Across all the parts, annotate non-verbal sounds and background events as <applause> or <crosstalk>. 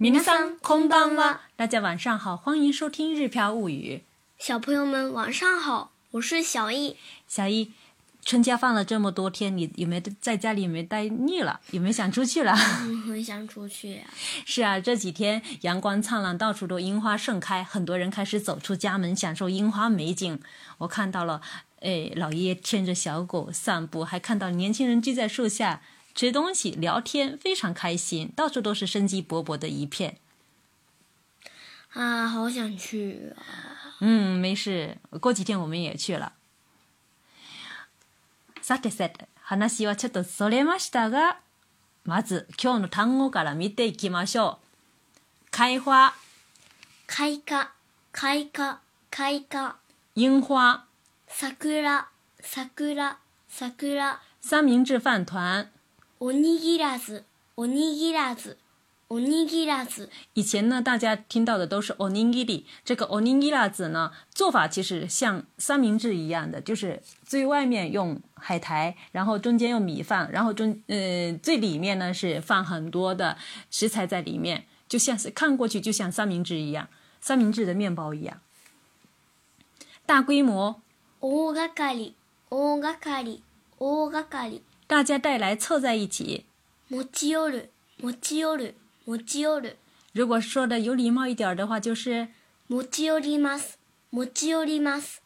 明桑空当了，大家晚上好，欢迎收听《日飘物语》。小朋友们晚上好，我是小易。小易，春节放了这么多天，你有没有在家里有没有待腻了？有没有想出去了？很想出去呀。<laughs> 是啊，这几天阳光灿烂，到处都樱花盛开，很多人开始走出家门，享受樱花美景。我看到了，哎，老爷爷牵着小狗散步，还看到年轻人聚在树下。吃东西、聊天，非常开心，到处都是生机勃勃的一片。啊，好想去啊！嗯，没事，过几天我们也去了。さてさて、話はちょっとそれましたが、まず今日の単語から見ていきましょう。開花、開花、開花、開花。樱花、桜、桜、桜。三明治饭团。おにぎらず，おにぎらず，おにぎらず。以前呢，大家听到的都是おにぎり。这个おにぎらず呢，做法其实像三明治一样的，就是最外面用海苔，然后中间用米饭，然后中呃最里面呢是放很多的食材在里面，就像是看过去就像三明治一样，三明治的面包一样。大规模。大 g a k a r i o g a k a 大家带来凑在一起。持ち寄る、持ち寄る、持ち寄る。如果说的有礼貌一点的话，就是持ち寄ります、持ち寄ります、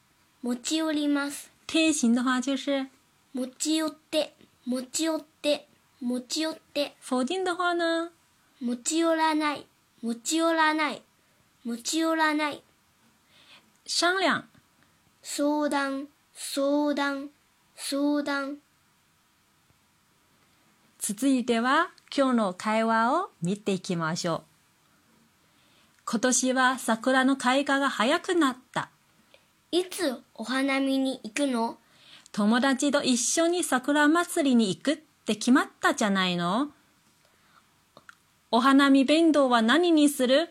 持ち寄ります。天晴的话就是持ち寄って、持ち寄って、持ち寄って。否定的话呢？持ち寄らない、持ち寄らない、持ち寄らない。商量。相談、相談、相談。続いては今日の会話を見ていきましょう。今年は桜の開花が早くなった。いつお花見に行くの友達と一緒に桜祭りに行くって決まったじゃないのお花見弁当は何にする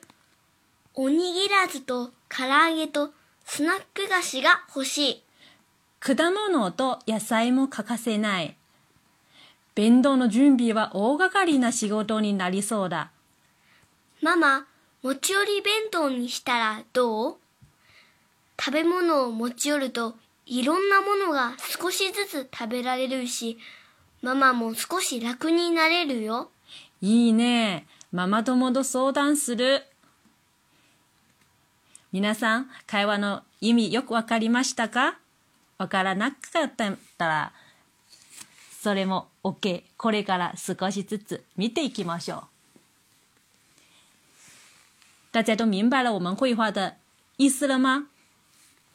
おにぎらずと唐揚げとスナック菓子が欲しい。果物と野菜も欠かせない。弁当の準備は大掛かりな仕事になりそうだ。ママ、持ち寄り弁当にしたらどう食べ物を持ち寄るといろんなものが少しずつ食べられるし、ママも少し楽になれるよ。いいね。ママ友と相談する。皆さん、会話の意味よくわかりましたかわからなかったら、それも OK。これから少しずつ見ていきましょう。大家都明白了我们绘画的意思了吗？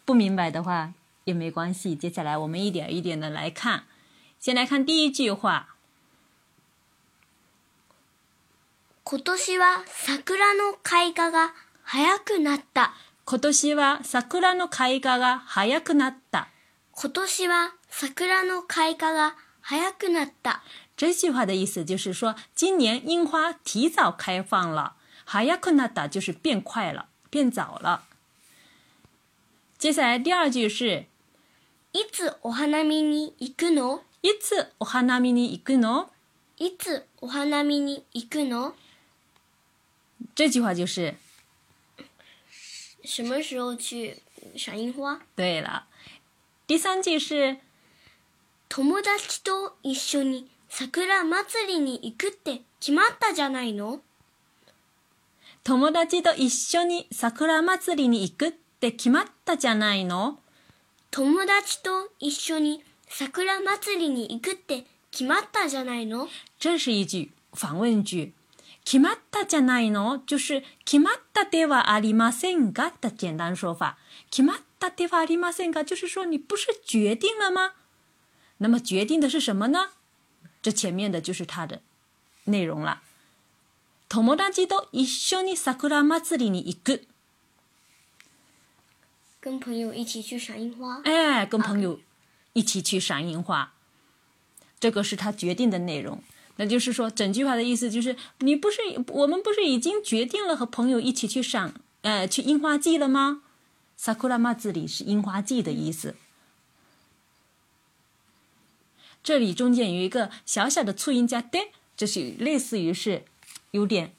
不明白的话也没关系，接下来我们一点一点的来看。先来看第一句话。今年は桜の開花が早くなった。今年は桜の開花が早くなった。今年は桜の開花が早くなった早了。接下来第二句是，いつお花見に行くの？いつお花見に行くの？いつお花見に行くの？这句话就是什么时候去赏樱花？对了，第三句是。友達と一緒に桜祭りに行くって決まったじゃないの友達と一緒に桜祭りに行くって決まったじゃないの友達と一緒に桜祭りに行くって決まったじゃないの这是一句反问句。決まったじゃないの就是決まったではありませんが的简单说法。決まったではありませんが就是说你不是决定了吗那么决定的是什么呢？这前面的就是它的内容了。同末当季多以小尼萨库拉玛一个。跟朋友一起去赏樱花。哎，跟朋友一起去赏樱花，这个是他决定的内容。那就是说，整句话的意思就是，你不是我们不是已经决定了和朋友一起去赏，哎，去樱花季了吗？萨库拉玛这里是樱花季的意思。这里中间有一个小小的促音加 d 就是类似于是有点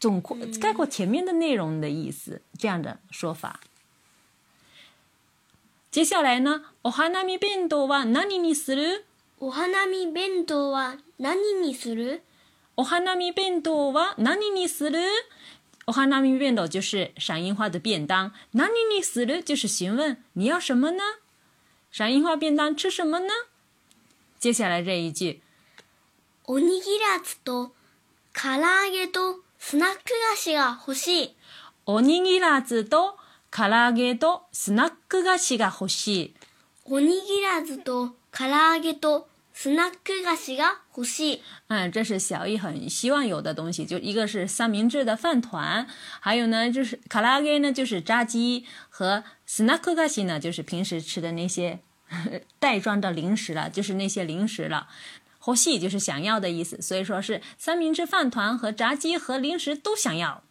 总括概括前面的内容的意思这样的说法。接下来呢？おはなみ弁当は何にする？おはなみ弁当は何にする？おはなみ弁当は何にする？おはなみ弁当就是赏樱花的便当，何にする就是询问你要什么呢？赏樱花便当吃什么呢？接下来这一句，おにぎらずと唐揚げとスナック菓子が欲しい。おにぎらずと唐揚げとスナック菓子が欲しい。おにぎらずと唐揚げとスナック菓子が欲しい。嗯，这是小易很希望有的东西，就一个是三明治的饭团，还有呢就是卡拉阿呢就是炸鸡和斯纳克菓子呢就是平时吃的那些。袋 <laughs> 装的零食了，就是那些零食了。欲し就是想要的意思，所以说是三明治、饭团和炸鸡和零食都想要。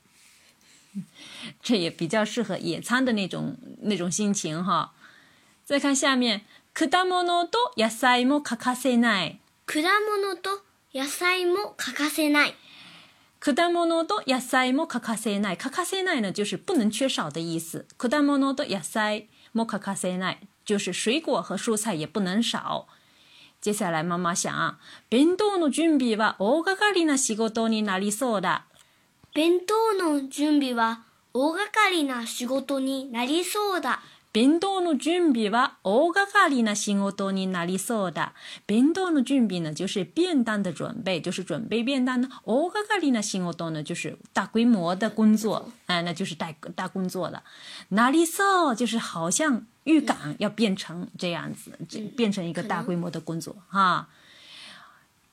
<laughs> 这也比较适合野餐的那种那种心情哈。再看下面，果物と野菜も欠かせない。果物と野菜も欠かせない。果物と野菜も欠かせない。欠かせない呢，就是不能缺少的意思。果物と野菜も欠かせない。就是水果和蔬菜也不能少。接下来，妈妈想，弁当の準備は大掛かりな仕事になりそうだ。弁当の準備は大掛かりな仕事になりそうだ。弁当の準備呢，就是便当的准备，就是准备便当呢。大掛かりな仕事呢，就是大规模的工作，哎，那就是大大工作了。なりそう就是好像。预感要变成这样子，变成一个大规模的工作哈。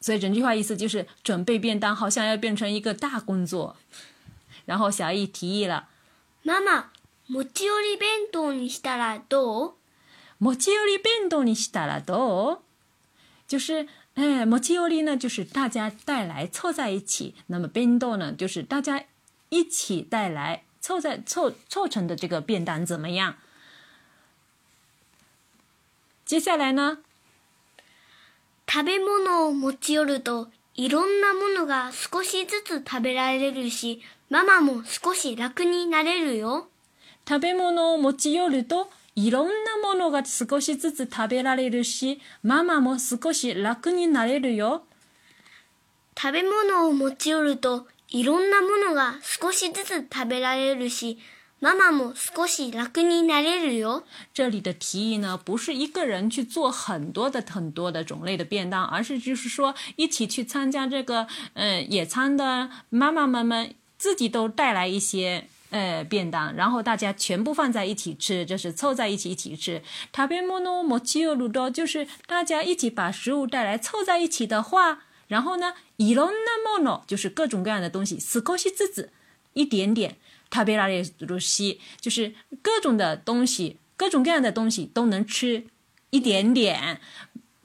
所以整句话意思就是准备便当，好像要变成一个大工作。然后小易提议了：“妈妈，持ち寄り弁当にしたらどう？持ち寄り弁当にしたらどう？就是哎，持ち寄り呢，就是大家带来凑在一起；那么便当呢，就是大家一起带来凑在凑凑成的这个便当怎么样？”接下来呢？食べ物を持ち寄るといろんなものが少しずつ食べられるし、ママも少し楽になれるよ。食べ物を持ち寄るといろんなものが少しずつ食べられるし、ママも少し楽になれるよ。食べ物を持ち寄るといろんなものが少しずつ食べられるし、妈妈们，少し楽になれるよ。这里的提议呢，不是一个人去做很多的很多的种类的便当，而是就是说一起去参加这个嗯野餐的妈妈们们自己都带来一些呃便当，然后大家全部放在一起吃，就是凑在一起一起吃。食べ物の持ち物多就是大家一起把食物带来凑在一起的话，然后呢，いろいろな物就是各种各样的东西，少しずつ一点点。塔贝拉列鲁西，就是各种的东西，各种各样的东西都能吃一点点。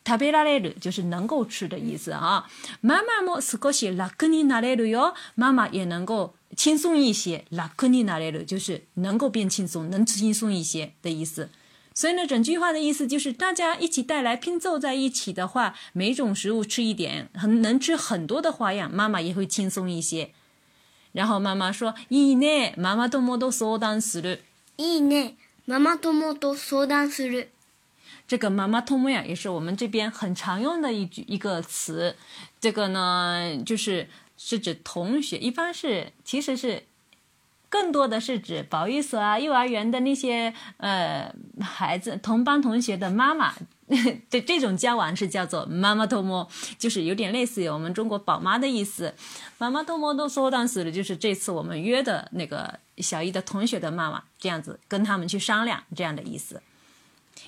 塔贝拉列鲁就是能够吃的意思啊。妈妈么少し楽拉な尼るよ，哟，妈妈也能够轻松一些。拉に尼れる就是能够变轻松，能轻松一些的意思。所以呢，整句话的意思就是，大家一起带来拼凑在一起的话，每种食物吃一点，很能吃很多的花样，妈妈也会轻松一些。然后妈妈说，いいね。ママともと相談する。いいね。ママともと相談する。这个妈妈と呀，也是我们这边很常用的一句一个词。这个呢，就是是指同学，一般是，其实是更多的是指保育所啊、幼儿园的那些呃孩子同班同学的妈妈。<laughs> 对这种交往是叫做“妈妈偷摸”，就是有点类似于我们中国宝妈的意思。“妈妈偷摸”都说当时的就是这次我们约的那个小伊的同学的妈妈，这样子跟他们去商量这样的意思。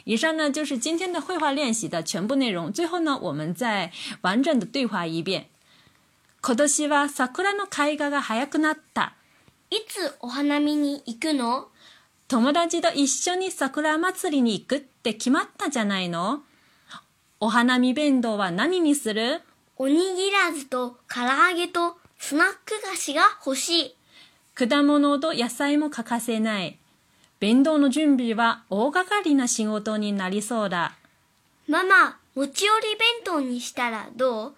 以上呢就是今天的绘画练习的全部内容。最后呢，我们再完整的对话一遍。友達と一緒に桜祭りに行くって決まったじゃないのお花見弁当は何にするおにぎらずと唐揚げとスナック菓子が欲しい。果物と野菜も欠かせない。弁当の準備は大掛かりな仕事になりそうだ。ママ、持ち寄り弁当にしたらどう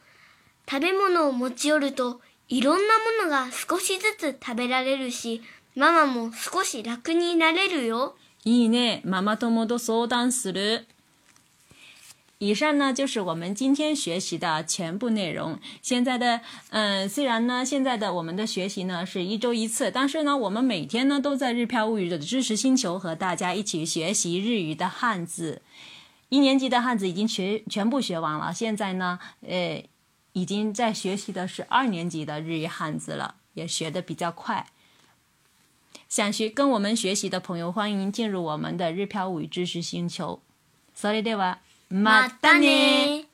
食べ物を持ち寄るといろんなものが少しずつ食べられるし、ママも少し楽になれるよ。いいね。ママと相談する。以上呢，就是我们今天学习的全部内容。现在的，嗯，虽然呢，现在的我们的学习呢是一周一次，但是呢，我们每天呢都在日漂物语的知识星球和大家一起学习日语的汉字。一年级的汉字已经学全部学完了，现在呢，呃，已经在学习的是二年级的日语汉字了，也学的比较快。想学跟我们学习的朋友，欢迎进入我们的日漂舞与知识星球。Sorry，对吧？马的呢？